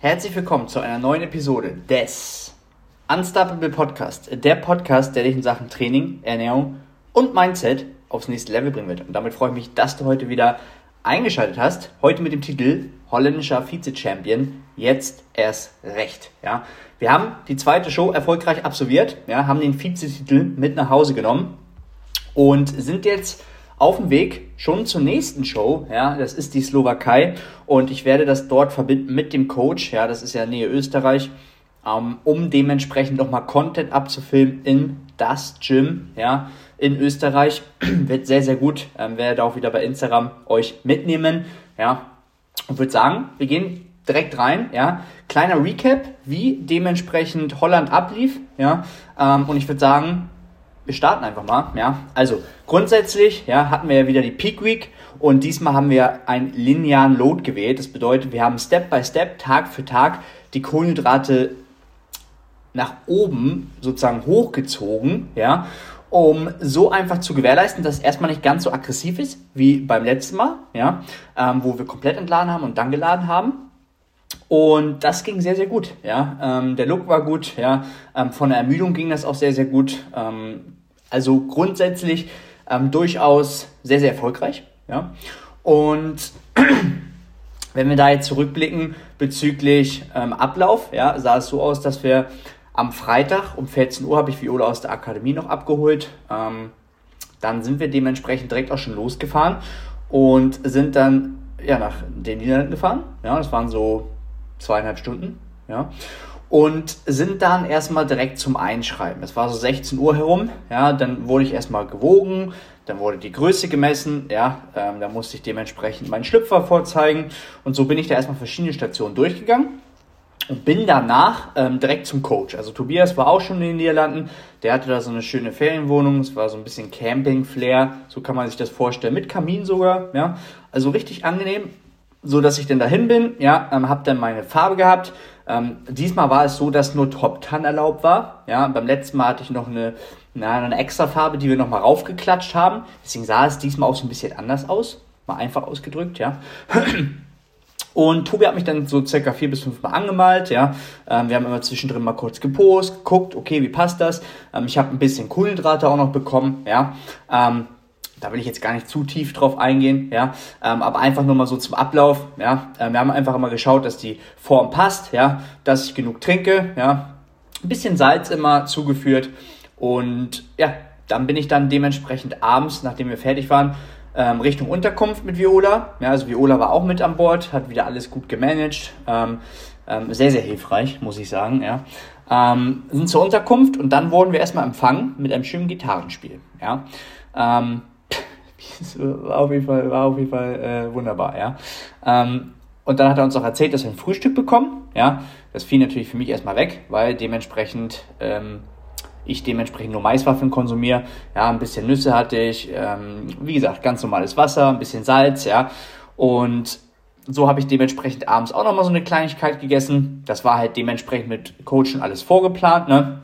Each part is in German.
Herzlich willkommen zu einer neuen Episode des Unstoppable Podcast. Der Podcast, der dich in Sachen Training, Ernährung und Mindset aufs nächste Level bringen wird. Und damit freue ich mich, dass du heute wieder eingeschaltet hast. Heute mit dem Titel Holländischer Vize-Champion. Jetzt erst recht. Ja, wir haben die zweite Show erfolgreich absolviert. Ja, haben den Vizetitel mit nach Hause genommen und sind jetzt auf dem Weg schon zur nächsten Show. Ja, das ist die Slowakei und ich werde das dort verbinden mit dem Coach. Ja, das ist ja Nähe Österreich, ähm, um dementsprechend nochmal Content abzufilmen in das Gym. Ja, in Österreich wird sehr sehr gut. Ähm, werde auch wieder bei Instagram euch mitnehmen. Ja, und würde sagen, wir gehen direkt rein. Ja, kleiner Recap, wie dementsprechend Holland ablief. Ja, ähm, und ich würde sagen wir starten einfach mal. Ja, also grundsätzlich ja, hatten wir ja wieder die Peak Week und diesmal haben wir einen linearen Load gewählt. Das bedeutet, wir haben Step by Step, Tag für Tag die Kohlenhydrate nach oben sozusagen hochgezogen, ja, um so einfach zu gewährleisten, dass es erstmal nicht ganz so aggressiv ist wie beim letzten Mal, ja, ähm, wo wir komplett entladen haben und dann geladen haben. Und das ging sehr, sehr gut. Ja, ähm, der Look war gut. Ja, ähm, von der Ermüdung ging das auch sehr, sehr gut. Ähm, also grundsätzlich ähm, durchaus sehr, sehr erfolgreich. Ja? Und wenn wir da jetzt zurückblicken bezüglich ähm, Ablauf, ja, sah es so aus, dass wir am Freitag um 14 Uhr habe ich Viola aus der Akademie noch abgeholt. Ähm, dann sind wir dementsprechend direkt auch schon losgefahren und sind dann ja, nach den Niederlanden gefahren. Ja, das waren so zweieinhalb Stunden. Ja und sind dann erstmal direkt zum Einschreiben. Es war so 16 Uhr herum, ja, dann wurde ich erstmal gewogen, dann wurde die Größe gemessen, ja, ähm, da musste ich dementsprechend meinen Schlüpfer vorzeigen. Und so bin ich da erstmal verschiedene Stationen durchgegangen und bin danach ähm, direkt zum Coach. Also Tobias war auch schon in den Niederlanden, der hatte da so eine schöne Ferienwohnung, es war so ein bisschen Camping-Flair, so kann man sich das vorstellen, mit Kamin sogar, ja, also richtig angenehm, so dass ich dann dahin bin, ja, ähm, habe dann meine Farbe gehabt, ähm, diesmal war es so, dass nur Top Tan erlaubt war. Ja, beim letzten Mal hatte ich noch eine, na, eine extra Farbe, die wir nochmal raufgeklatscht haben. Deswegen sah es diesmal auch so ein bisschen anders aus. Mal einfach ausgedrückt, ja. Und Tobi hat mich dann so circa vier bis fünf Mal angemalt, ja. Ähm, wir haben immer zwischendrin mal kurz gepost, geguckt, okay, wie passt das? Ähm, ich habe ein bisschen Kohlenhydrate auch noch bekommen, ja. Ähm, da will ich jetzt gar nicht zu tief drauf eingehen, ja, ähm, aber einfach nur mal so zum Ablauf, ja, ähm, wir haben einfach immer geschaut, dass die Form passt, ja, dass ich genug trinke, ja, ein bisschen Salz immer zugeführt und ja, dann bin ich dann dementsprechend abends, nachdem wir fertig waren, ähm, Richtung Unterkunft mit Viola, ja, also Viola war auch mit an Bord, hat wieder alles gut gemanagt, ähm, ähm, sehr, sehr hilfreich, muss ich sagen, ja, ähm, sind zur Unterkunft und dann wurden wir erstmal empfangen mit einem schönen Gitarrenspiel, ja, ähm, war auf jeden Fall, war auf jeden Fall äh, wunderbar, ja. Ähm, und dann hat er uns auch erzählt, dass wir ein Frühstück bekommen, ja. Das fiel natürlich für mich erstmal weg, weil dementsprechend ähm, ich dementsprechend nur Maiswaffeln konsumiere. Ja, ein bisschen Nüsse hatte ich, ähm, wie gesagt, ganz normales Wasser, ein bisschen Salz, ja. Und so habe ich dementsprechend abends auch nochmal so eine Kleinigkeit gegessen. Das war halt dementsprechend mit Coachen alles vorgeplant, ne?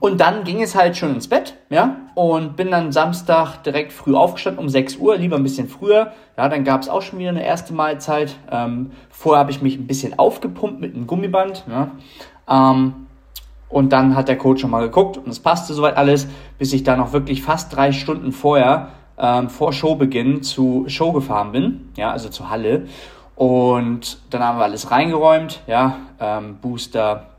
Und dann ging es halt schon ins Bett, ja, und bin dann Samstag direkt früh aufgestanden, um 6 Uhr, lieber ein bisschen früher. Ja, dann gab es auch schon wieder eine erste Mahlzeit. Ähm, vorher habe ich mich ein bisschen aufgepumpt mit einem Gummiband, ja. Ähm, und dann hat der Coach schon mal geguckt und es passte soweit alles, bis ich dann noch wirklich fast drei Stunden vorher, ähm, vor Showbeginn, zu Show gefahren bin, ja, also zur Halle. Und dann haben wir alles reingeräumt, ja, ähm, Booster,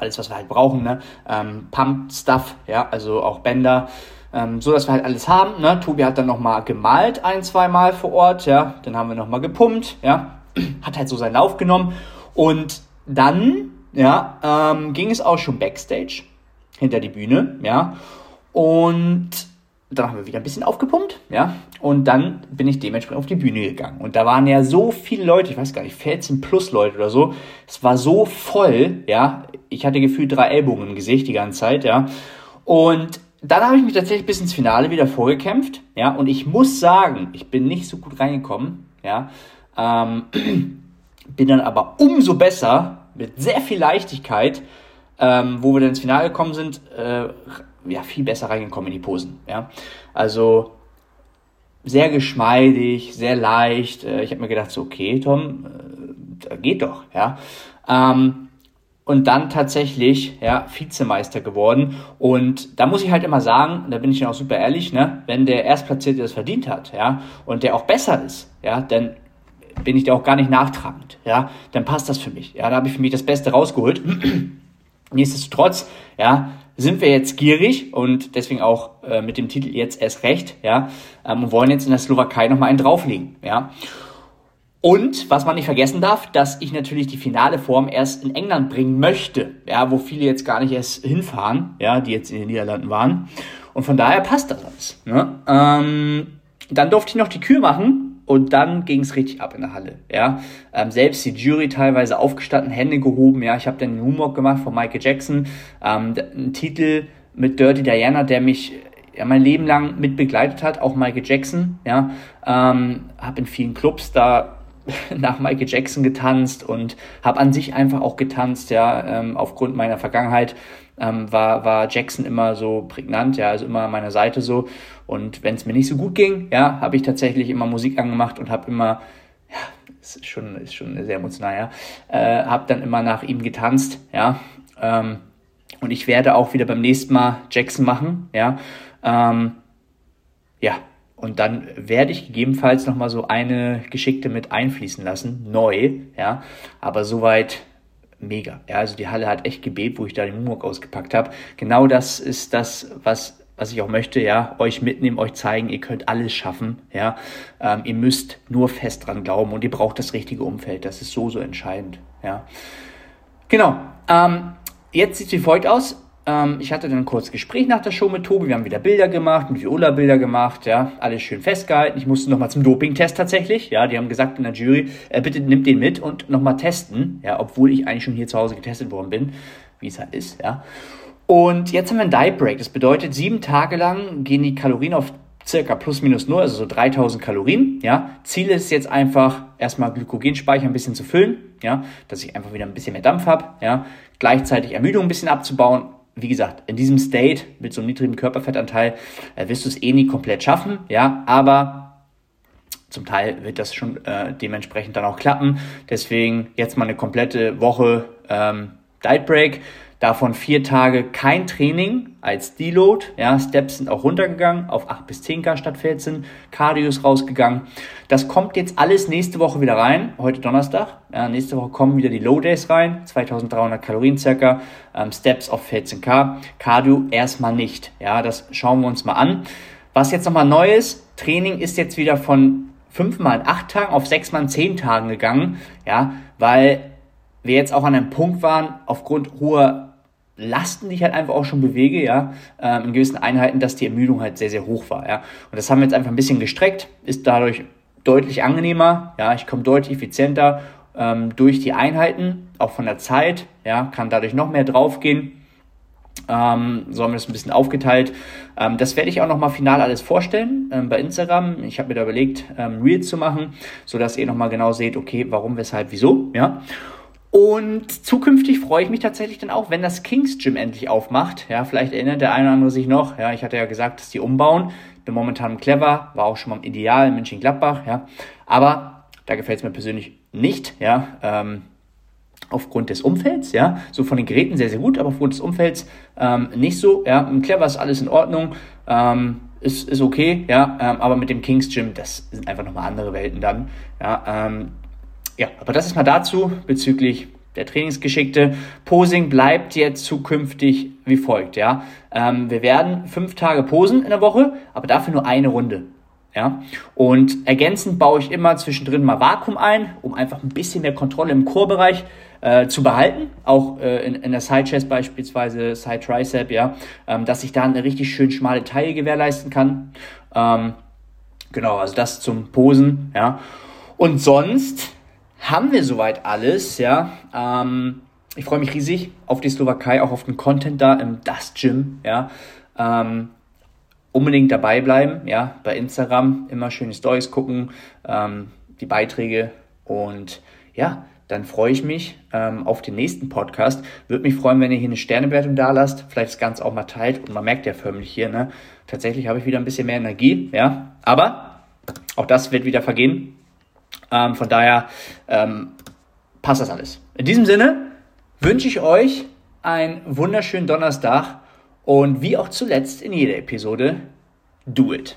alles, was wir halt brauchen, ne? Ähm, Pump-Stuff, ja, also auch Bänder, ähm, so dass wir halt alles haben. Ne? Tobi hat dann nochmal gemalt ein, zwei Mal vor Ort, ja, dann haben wir nochmal gepumpt, ja, hat halt so seinen Lauf genommen und dann, ja, ähm, ging es auch schon Backstage hinter die Bühne, ja, und dann haben wir wieder ein bisschen aufgepumpt, ja, und dann bin ich dementsprechend auf die Bühne gegangen. Und da waren ja so viele Leute, ich weiß gar nicht, 14 plus Leute oder so. Es war so voll, ja. Ich hatte gefühlt drei Ellbogen im Gesicht die ganze Zeit, ja. Und dann habe ich mich tatsächlich bis ins Finale wieder vorgekämpft, ja. Und ich muss sagen, ich bin nicht so gut reingekommen, ja. Ähm, bin dann aber umso besser, mit sehr viel Leichtigkeit, ähm, wo wir dann ins Finale gekommen sind, äh, ja, viel besser reingekommen in die Posen. Ja? Also sehr geschmeidig, sehr leicht. Äh, ich habe mir gedacht, so, okay, Tom, äh, geht doch, ja. Ähm, und dann tatsächlich ja, Vizemeister geworden. Und da muss ich halt immer sagen, da bin ich ja auch super ehrlich, ne, wenn der Erstplatzierte das verdient hat, ja, und der auch besser ist, ja, dann bin ich da auch gar nicht nachtragend, ja, dann passt das für mich. Ja, da habe ich für mich das Beste rausgeholt. Nichtsdestotrotz, ja, sind wir jetzt gierig und deswegen auch äh, mit dem Titel jetzt erst recht, ja, ähm, und wollen jetzt in der Slowakei nochmal einen drauflegen, ja. Und was man nicht vergessen darf, dass ich natürlich die finale Form erst in England bringen möchte, ja, wo viele jetzt gar nicht erst hinfahren, ja, die jetzt in den Niederlanden waren. Und von daher passt das alles. Ne? Ähm, dann durfte ich noch die Kür machen und dann ging es richtig ab in der Halle. Ja, ähm, selbst die Jury teilweise aufgestanden, Hände gehoben. Ja, ich habe dann einen Humor gemacht von Michael Jackson, ähm, einen Titel mit Dirty Diana, der mich ja, mein Leben lang mit begleitet hat, auch Michael Jackson. Ja, ähm, habe in vielen Clubs da nach Michael Jackson getanzt und habe an sich einfach auch getanzt, ja, ähm, aufgrund meiner Vergangenheit ähm, war, war Jackson immer so prägnant, ja, also immer an meiner Seite so. Und wenn es mir nicht so gut ging, ja, habe ich tatsächlich immer Musik angemacht und habe immer, ja, ist schon, ist schon sehr emotional, ja, äh, habe dann immer nach ihm getanzt, ja. Ähm, und ich werde auch wieder beim nächsten Mal Jackson machen, ja. Ähm, ja, und dann werde ich gegebenenfalls nochmal so eine Geschickte mit einfließen lassen, neu, ja. Aber soweit mega. Ja, also die Halle hat echt gebebt, wo ich da den Moonwalk ausgepackt habe. Genau das ist das, was, was ich auch möchte, ja. Euch mitnehmen, euch zeigen, ihr könnt alles schaffen, ja. Ähm, ihr müsst nur fest dran glauben und ihr braucht das richtige Umfeld. Das ist so, so entscheidend, ja. Genau. Ähm, jetzt sieht es wie folgt aus ähm, ich hatte dann ein kurzes Gespräch nach der Show mit Tobi. Wir haben wieder Bilder gemacht, mit Viola Bilder gemacht, ja, alles schön festgehalten. Ich musste nochmal zum Doping-Test tatsächlich, ja, die haben gesagt in der Jury, äh, bitte nimmt den mit und nochmal testen, ja, obwohl ich eigentlich schon hier zu Hause getestet worden bin, wie es halt ist, ja. Und jetzt haben wir einen Diet Break. Das bedeutet, sieben Tage lang gehen die Kalorien auf circa plus minus null, also so 3000 Kalorien. Ja, Ziel ist jetzt einfach erstmal Glykogenspeicher ein bisschen zu füllen, ja, dass ich einfach wieder ein bisschen mehr Dampf habe, ja, gleichzeitig Ermüdung ein bisschen abzubauen wie gesagt, in diesem State mit so einem niedrigen Körperfettanteil äh, wirst du es eh nie komplett schaffen, ja, aber zum Teil wird das schon äh, dementsprechend dann auch klappen. Deswegen jetzt mal eine komplette Woche ähm, Diet Break. Davon vier Tage kein Training als Deload. Ja, Steps sind auch runtergegangen auf 8 bis 10K statt 14. Cardio ist rausgegangen. Das kommt jetzt alles nächste Woche wieder rein. Heute Donnerstag. Ja, nächste Woche kommen wieder die Low Days rein. 2300 Kalorien circa. Ähm, Steps auf 14K. Cardio erstmal nicht. Ja, das schauen wir uns mal an. Was jetzt nochmal neu ist, Training ist jetzt wieder von 5 mal in 8 Tagen auf 6 mal in 10 Tagen gegangen. Ja, weil wir jetzt auch an einem Punkt waren, aufgrund hoher Lasten, die ich halt einfach auch schon bewege, ja, ähm, in gewissen Einheiten, dass die Ermüdung halt sehr, sehr hoch war, ja. Und das haben wir jetzt einfach ein bisschen gestreckt, ist dadurch deutlich angenehmer, ja, ich komme deutlich effizienter ähm, durch die Einheiten, auch von der Zeit, ja, kann dadurch noch mehr draufgehen. Ähm, so haben wir das ein bisschen aufgeteilt. Ähm, das werde ich auch nochmal final alles vorstellen ähm, bei Instagram. Ich habe mir da überlegt, ähm, Reels zu machen, sodass ihr nochmal genau seht, okay, warum, weshalb, wieso, ja. Und zukünftig freue ich mich tatsächlich dann auch, wenn das Kings Gym endlich aufmacht. Ja, vielleicht erinnert der eine oder andere sich noch. Ja, ich hatte ja gesagt, dass die umbauen. Bin momentan clever, war auch schon mal im Ideal in München-Gladbach. Ja, aber da gefällt es mir persönlich nicht. Ja, ähm, aufgrund des Umfelds, ja, so von den Geräten sehr, sehr gut, aber aufgrund des Umfelds ähm, nicht so, ja, im Clever ist alles in Ordnung, ähm, ist, ist okay, ja, ähm, aber mit dem Kings Gym, das sind einfach nochmal andere Welten dann, ja, ähm, ja, aber das ist mal dazu bezüglich der Trainingsgeschickte. Posing bleibt jetzt zukünftig wie folgt, ja. Ähm, wir werden fünf Tage posen in der Woche, aber dafür nur eine Runde. Ja, und ergänzend baue ich immer zwischendrin mal Vakuum ein, um einfach ein bisschen mehr Kontrolle im Core-Bereich äh, zu behalten, auch äh, in, in der Side Chest beispielsweise, Side Tricep, ja, ähm, dass ich da eine richtig schön schmale Taille gewährleisten kann. Ähm, genau, also das zum Posen, ja. Und sonst haben wir soweit alles, ja. Ähm, ich freue mich riesig auf die Slowakei, auch auf den Content da im Dust Gym, ja. Ähm, unbedingt dabei bleiben, ja, bei Instagram immer schöne Stories gucken, ähm, die Beiträge und ja, dann freue ich mich ähm, auf den nächsten Podcast. Würde mich freuen, wenn ihr hier eine Sternewertung da lasst, vielleicht das Ganze auch mal teilt und man merkt ja förmlich hier, ne, tatsächlich habe ich wieder ein bisschen mehr Energie, ja, aber auch das wird wieder vergehen. Ähm, von daher ähm, passt das alles. In diesem Sinne wünsche ich euch einen wunderschönen Donnerstag und wie auch zuletzt in jeder Episode, do it.